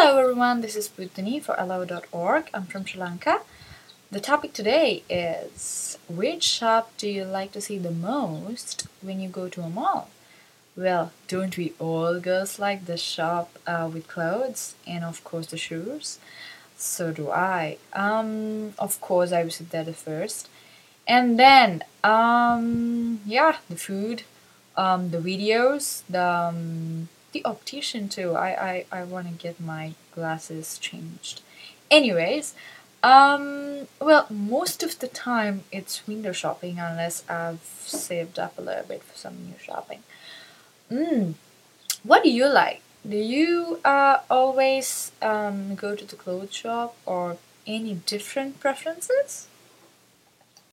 Hello everyone, this is Buddhini for elllo.org. I'm from Sri Lanka. The topic today is which shop do you like to see the most when you go to a mall? Well, don't we all girls like the shop uh, with clothes and of course the shoes? So do I. Um, of course I visit there the first. And then, um, yeah, the food, um, the videos, the um, the optician too. I I, I want to get my glasses changed. Anyways, um, well, most of the time it's window shopping unless I've saved up a little bit for some new shopping. Mm. What do you like? Do you uh, always um, go to the clothes shop or any different preferences?